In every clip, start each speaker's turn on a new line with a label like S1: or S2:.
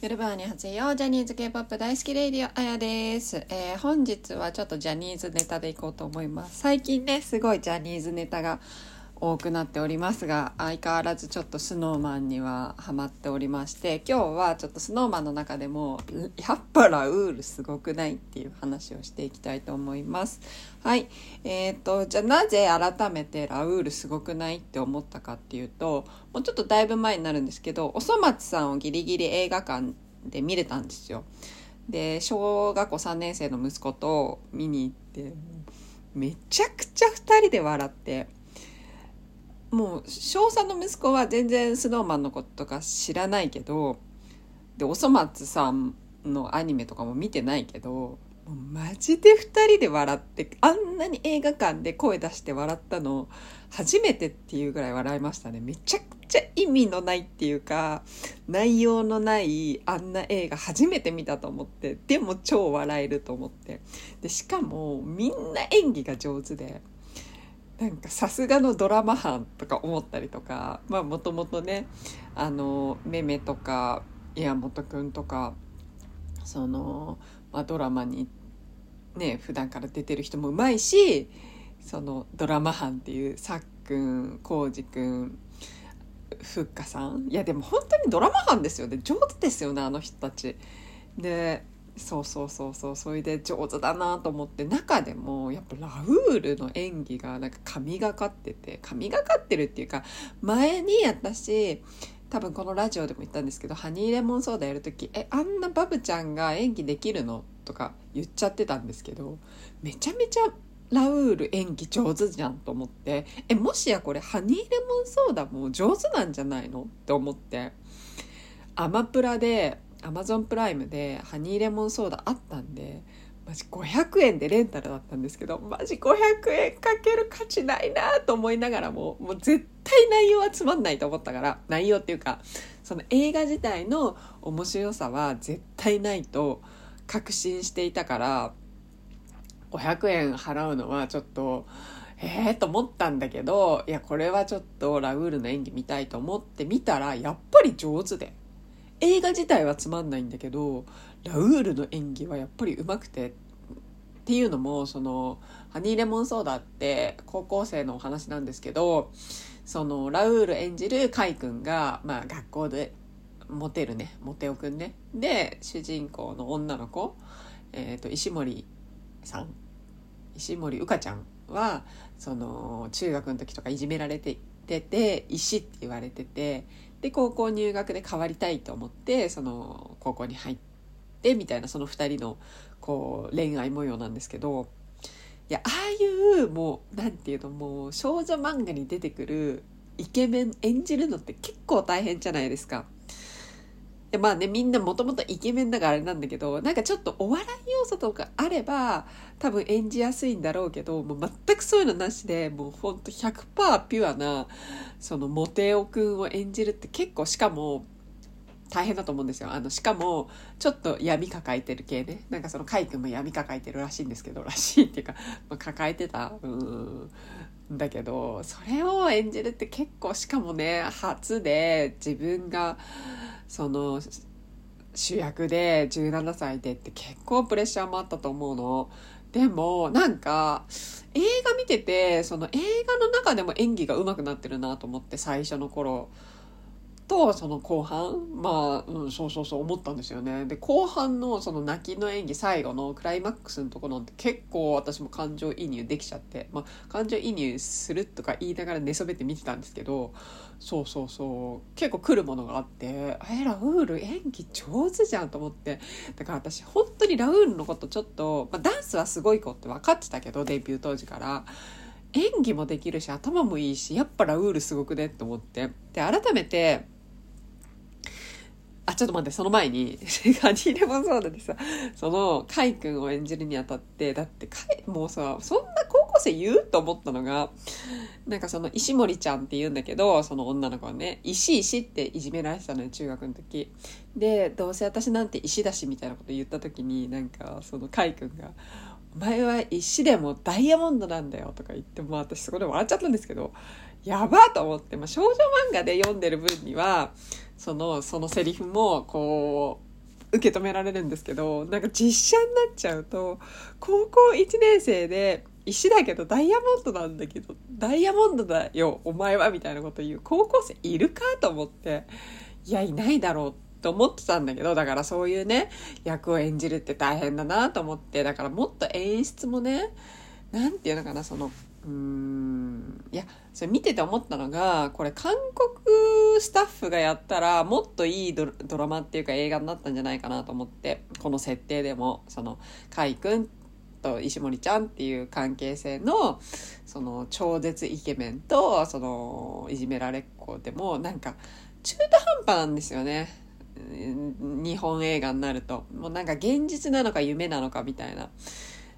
S1: ヨルバーに初よジャニーズ K-POP 大好きレイディオあやです、えー本日はちょっとジャニーズネタでいこうと思います。最近ねすごいジャニーズネタが多くなっておりますが相変わらずちょっと Snow Man にはハマっておりまして今日はちょっと Snow Man の中でもやっぱラウールすごくないっていう話をしていきたいと思います。はい。えー、とじゃあなぜ改めてラウールすごくないって思ったかっていうともうちょっとだいぶ前になるんですけどおそ松さんをギリギリ映画館で見れたんですよ。で小学校3年生の息子と見に行ってめちゃくちゃ2人で笑ってもう小3の息子は全然スノーマンのこととか知らないけどでおそ松さんのアニメとかも見てないけどマジで2人で笑ってあんなに映画館で声出して笑ったの初めてっていうぐらい笑いましたね。めちゃくちゃ意味のないっていうか内容のないあんな映画初めて見たと思ってでも超笑えると思って。でしかもみんな演技が上手でなんかさすがのドラマ班とか思ったりとかまあもともとねあのめめとか岩本くんとかその、まあ、ドラマにね普段から出てる人もうまいしそのドラマ班っていうさっくんこうじくんふっかさんいやでも本当にドラマ班ですよね上手ですよねあの人たち。でそうそうそうそう。それで上手だなと思って中でもやっぱラウールの演技がなんか神がかってて神がかってるっていうか前に私多分このラジオでも言ったんですけどハニーレモンソーダやる時えあんなバブちゃんが演技できるのとか言っちゃってたんですけどめちゃめちゃラウール演技上手じゃんと思ってえもしやこれハニーレモンソーダも上手なんじゃないのって思ってアマプラでアマゾンプライムでハニーレモンソーダあったんでマジ500円でレンタルだったんですけどマジ500円かける価値ないなと思いながらももう絶対内容はつまんないと思ったから内容っていうかその映画自体の面白さは絶対ないと確信していたから500円払うのはちょっとええ、と思ったんだけどいやこれはちょっとラウールの演技見たいと思って見たらやっぱり上手で。映画自体はつまんないんだけどラウールの演技はやっぱり上手くてっていうのもそのハニーレモンソーダって高校生のお話なんですけどそのラウール演じるカイ君が、まあ、学校でモテるねモテオくんね。で主人公の女の子、えー、と石森さん。石森うかちゃんはその中学の時とかいじめられてて石って言われててで高校入学で変わりたいと思ってその高校に入ってみたいなその2人のこう恋愛模様なんですけどいやああいうもう何て言うのもう少女漫画に出てくるイケメン演じるのって結構大変じゃないですか。でまあねみんなもともとイケメンだからあれなんだけどなんかちょっとお笑い要素とかあれば多分演じやすいんだろうけどもう全くそういうのなしでもうほんと100%ピュアなそのモテオくんを演じるって結構しかも大変だと思うんですよ。あのしかもちょっと闇抱えてる系ね。なんかそのカイ君も闇抱えてるらしいんですけどらしいっていうか、まあ、抱えてたうんだけどそれを演じるって結構しかもね初で自分がその主役で17歳でって結構プレッシャーもあったと思うの。でもなんか映画見ててその映画の中でも演技が上手くなってるなと思って最初の頃とその後半まあ、うん、そうそうそう思ったんですよねで後半のその泣きの演技最後のクライマックスのところなんて結構私も感情移入できちゃって、まあ、感情移入するとか言いながら寝そべって見てたんですけどそうそうそう。結構来るものがあってえラウール演技上手じゃんと思って。だから私本当にラウールのことちょっと、まあ、ダンスはすごい子って分かってたけどデビュー当時から。演技もできるし頭もいいしやっぱラウールすごくねって思って。で改めてあちょっと待ってその前に ハニーレモンソーダでさそのカイ君を演じるにあたってだってカイもうさそんな高生言うと思ったのがなんかその石森ちゃんって言うんだけどその女の子はね石石っていじめられてたのよ中学の時。でどうせ私なんて石だしみたいなこと言った時になんかそのカイ君が「お前は石でもダイヤモンドなんだよ」とか言ってもう私そこで笑っちゃったんですけどやばと思って、まあ、少女漫画で読んでる分にはそのそのセリフもこう受け止められるんですけどなんか実写になっちゃうと高校1年生で石だけどダイヤモンドなんだけどダイヤモンドだよお前はみたいなこと言う。高校生いるかと思っていやいないだろうと思ってたんだけどだからそういうね役を演じるって大変だなと思ってだからもっと演出もね何て言うのかなそのうーんいやそれ見てて思ったのがこれ韓国スタッフがやったらもっといいドラマっていうか映画になったんじゃないかなと思ってこの設定でもその海君っと石森ちゃんっていう関係性のその超絶イケメンとそのいじめられっ子でもなんか中途半端なんですよね。日本映画になると。もうなんか現実なのか夢なのかみたいな。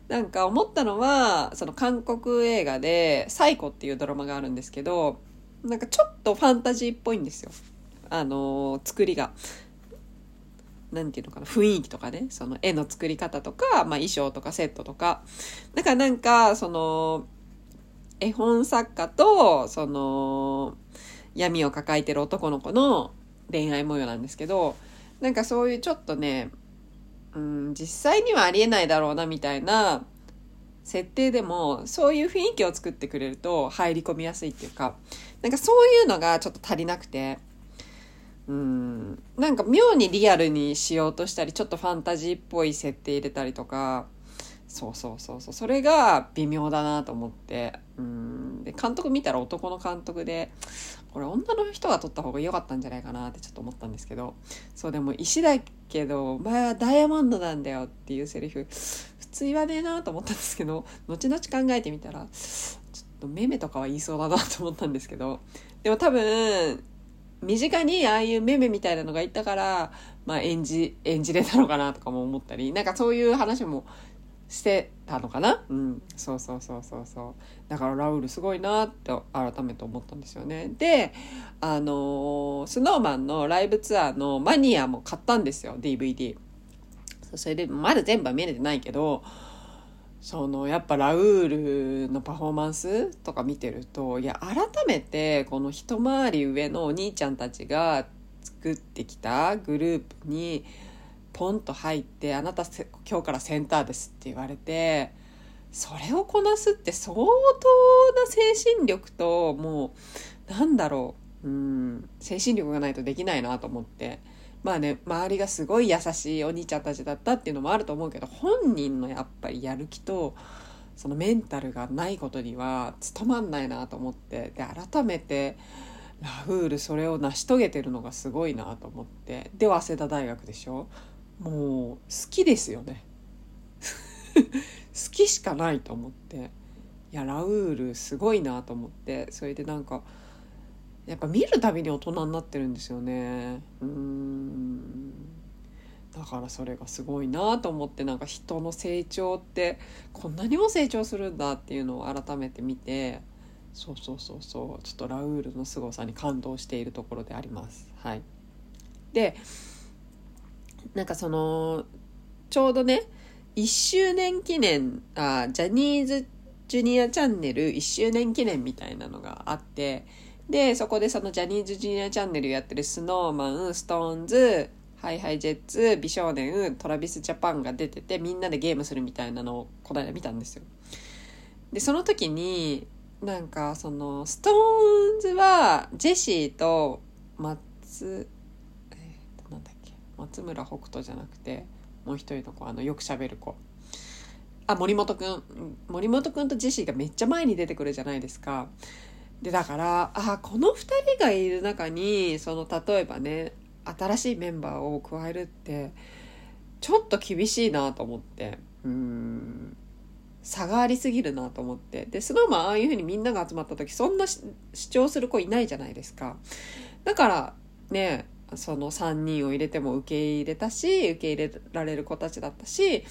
S1: なんか思ったのはその韓国映画で「サイコ」っていうドラマがあるんですけどなんかちょっとファンタジーっぽいんですよ。あの作りが。なんていうのかな雰囲気とかねその絵の作り方とか、まあ、衣装とかセットとか。だからなんかその絵本作家とその闇を抱えてる男の子の恋愛模様なんですけどなんかそういうちょっとねうん実際にはありえないだろうなみたいな設定でもそういう雰囲気を作ってくれると入り込みやすいっていうかなんかそういうのがちょっと足りなくて。うん。なんか妙にリアルにしようとしたりちょっとファンタジーっぽい設定入れたりとかそうそうそうそう。それが微妙だなと思って。うん。で監督見たら男の監督でこれ女の人が撮った方が良かったんじゃないかなってちょっと思ったんですけどそうでも石だけどお前はダイヤモンドなんだよっていうセリフ普通言わねえなと思ったんですけど後々考えてみたらちょっとメメとかは言いそうだなと思ったんですけどでも多分身近にああいうメメみたいなのがいたから、まあ、演じ演じれたのかなとかも思ったりなんかそういう話もしてたのかな？うん。そうそうそうそうそう。だからラウールすごいなって改めて思ったんですよね。であのスノーマンのライブツアーのマニアも買ったんですよ DVD それでまだ全部は見れてないけどそのやっぱラウールのパフォーマンスとか見てるといや改めてこの一回り上のお兄ちゃんたちが作ってきたグループにポンと入って「あなた今日からセンターです」って言われてそれをこなすって相当な精神力ともうなんだろううん精神力がないとできないなと思って。まあね周りがすごい優しいお兄ちゃんたちだったっていうのもあると思うけど本人のやっぱりやる気とそのメンタルがないことには務まんないなと思ってで改めてラフールそれを成し遂げてるのがすごいなと思ってで早稲田大学でしょ？もう好きですよね。好きしかないと思って。いやラウールすごいなと思って。それでなんかやっぱ見るたびに大人になってるんですよね。うん。だからそれがすごいなと思ってなんか人の成長ってこんなにも成長するんだっていうのを改めて見てそうそうそうそうちょっとラウールの凄さに感動しているところであります。はい。でなんかそのちょうどね1周年記念あジャニーズジュニアチャンネル1周年記念みたいなのがあってでそこでそのジャニーズジュニアチャンネルやってるスノーマンストーンズHiHi Jets 美少年 Travis Japan が出ててみんなでゲームするみたいなのをこの間見たんですよ。でその時になんかその SixTONES はジェシーと松えー、なんだっけ松村北斗じゃなくてもう一人の子あのよくしゃべる子。あ森本くん。森本くんとジェシーがめっちゃ前に出てくるじゃないですか。でだからあこの2人がいる中にその例えばね新しいメンバーを加えるってちょっと厳しいなと思ってうん差がありすぎるなと思って。でスノーマンああいうふうにみんなが集まった時そんな主張する子いないじゃないですか。だからねその3人を入れても受け入れたし受け入れられる子たちだったし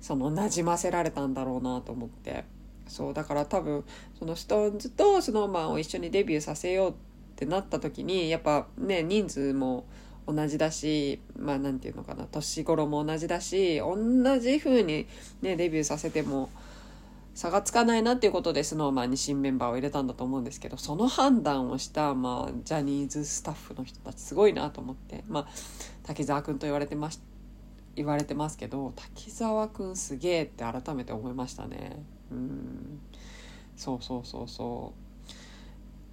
S1: そのなじませられたんだろうなと思って。そうだから多分そのストーンズと snowman を一緒にデビューさせようってなった時にやっぱね人数も同じだしまあ何て言うのかな年頃も同じだし同じ風にねデビューさせても差がつかないなっていうことで SnowMan に新メンバーを入れたんだと思うんですけどその判断をした、まあ、ジャニーズスタッフの人たちすごいなと思って、まあ、滝沢君と言われてまし言われてますけど滝沢くんすげえって改めて思いましたねうん。そうそうそうそう。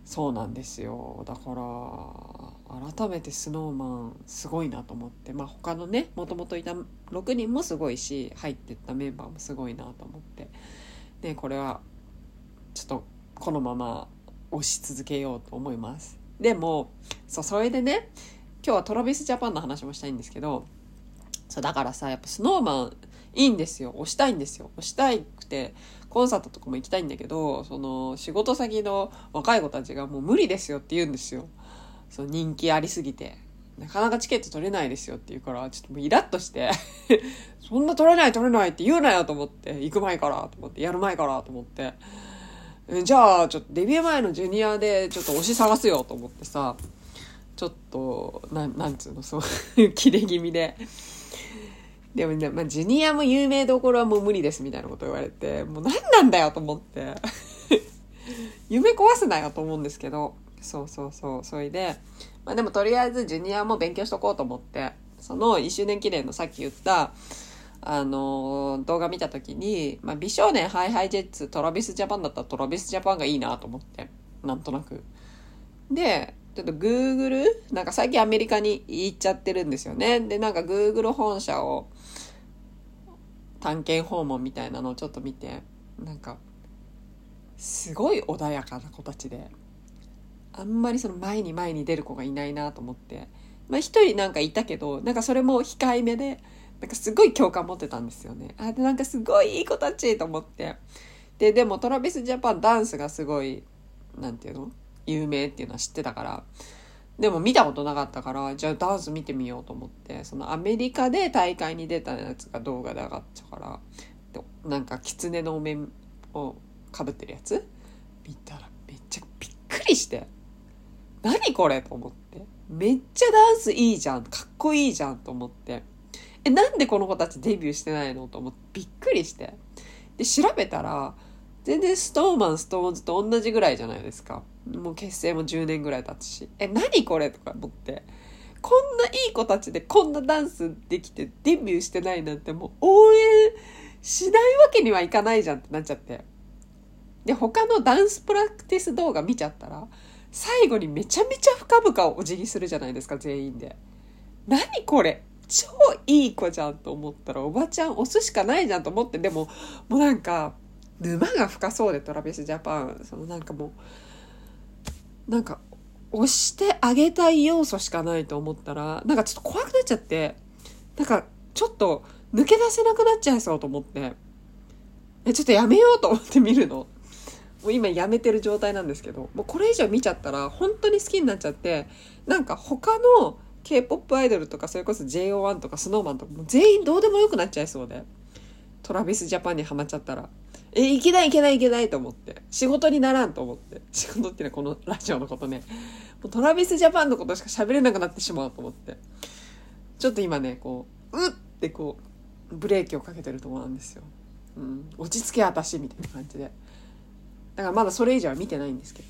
S1: そうなんですよ。だから改めて snowman すごいなと思って。まあ他のねもともといた6人もすごいし入ってったメンバーもすごいなと思って。でこれはちょっとこのまま押し続けようと思います。でもそうそれでね今日はトラビスジャパンの話もしたいんですけどそうだからさやっぱ snowman いいんですよ。押したいんですよ。押したいてコンサートとかも行きたいんだけどその仕事先の若い子たちがもう無理ですよって言うんですよ。その人気ありすぎて。なかなかチケット取れないですよって言うからちょっともうイラッとして そんな取れない取れないって言うなよと思って行く前からと思ってやる前からと思って。じゃあちょっとデビュー前のジュニアでちょっと推し探すよと思ってさちょっとななんつうのそう キレ気味で。でもね、まあ、ジュニアも有名どころはもう無理ですみたいなこと言われて、もう何なんだよと思って。夢壊すなよと思うんですけど、そうそうそう、それで、まあでもとりあえずジュニアも勉強しとこうと思って、その1周年記念のさっき言った、あのー、動画見た時に、まあ、美少年 HiHi Jets、 Travis Japan だったら Travis Japan がいいなと思って、なんとなく。で、ちょっと Google? なんか最近アメリカに行っちゃってるんですよね。で、なんか Google 本社を探検訪問みたいなのをちょっと見て、なんか、すごい穏やかな子たちで、あんまりその前に前に出る子がいないなと思って、まあ一人なんかいたけど、なんかそれも控えめで、なんかすごい共感持ってたんですよね。あ、で、なんかすごいいい子たちと思って。で、でもトラビスジャパンダンスがすごい、なんていうの？有名っていうのは知ってたからでも見たことなかったからじゃあダンス見てみようと思ってそのアメリカで大会に出たやつが動画で上がったからなんか狐のお面をかぶってるやつ？見たらめっちゃびっくりして何これと思ってめっちゃダンスいいじゃんかっこいいじゃんと思ってえなんでこの子たちデビューしてないのと思ってびっくりしてで調べたら全然ストーマン、ストーンズと同じぐらいじゃないですか。もう結成も10年ぐらい経つし。え、何これとか思って。こんないい子たちでこんなダンスできてデビューしてないなんてもう応援しないわけにはいかないじゃんってなっちゃって。で、他のダンスプラクティス動画見ちゃったら、最後にめちゃめちゃ深々お辞儀するじゃないですか、全員で。何これ超いい子じゃんと思ったら、おばちゃん押すしかないじゃんと思って、でも、もうなんか、沼が深そうでトラビスジャパンそのなんかもうなんか押してあげたい要素しかないと思ったらなんかちょっと怖くなっちゃってなんかちょっと抜け出せなくなっちゃいそうと思って。えちょっとやめようと思って見るの。もう今やめてる状態なんですけどもうこれ以上見ちゃったら本当に好きになっちゃってなんか他の K-POP アイドルとかそれこそ JO1 とか SnowMan とかも全員どうでもよくなっちゃいそうで。トラビスジャパンにはまっちゃったら。え、いけないいけないいけないと思って。仕事にならんと思って。仕事っていうのはこのラジオのことね。もうトラビスジャパンのことしか喋れなくなってしまうと思って。ちょっと今ね、こう、うってこう、ブレーキをかけてるところなんですよ。うん。落ち着け私みたいな感じで。だからまだそれ以上は見てないんですけど。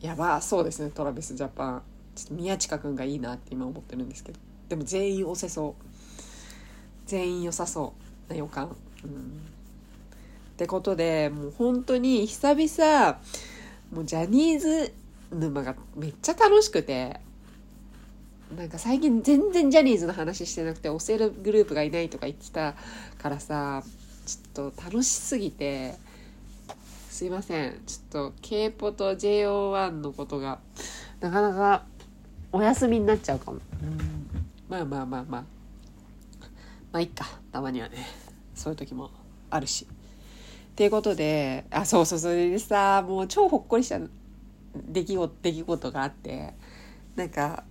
S1: やばそうですね、トラビスジャパン。ちょっと宮近くんがいいなって今思ってるんですけど。でも全員押せそう。全員良さそうな予感。うんってことでもう本当に久々もうジャニーズ沼がめっちゃ楽しくてなんか最近全然ジャニーズの話してなくて推せるグループがいないとか言ってたからさちょっと楽しすぎてすいません。ちょっと k o と JO1 のことがなかなかお休みになっちゃうかも、うん、まあまあまあまあ。まあいっか。たまにはね。そういう時もあるしっていうことで、あ、そうそう、それでさ、もう超ほっこりした出来事、出来事があって、なんか、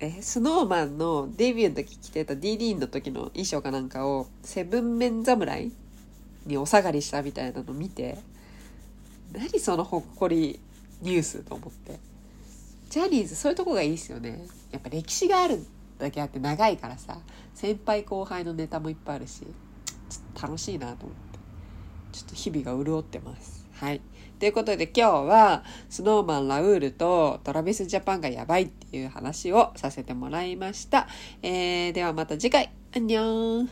S1: え、スノーマンのデビューの時着てた DD の時の衣装かなんかを、セブンメン侍にお下がりしたみたいなの見て、何そのほっこりニュースと思って。ジャニーズそういうとこがいいですよね。やっぱ歴史があるだけあって長いからさ、先輩後輩のネタもいっぱいあるし、ちょっと楽しいなと思って。ちょっと日々が潤ってます。はい。ということで今日は、スノーマン・ラウールとトラビス・ジャパンがやばいっていう話をさせてもらいました。えー、ではまた次回アンニョン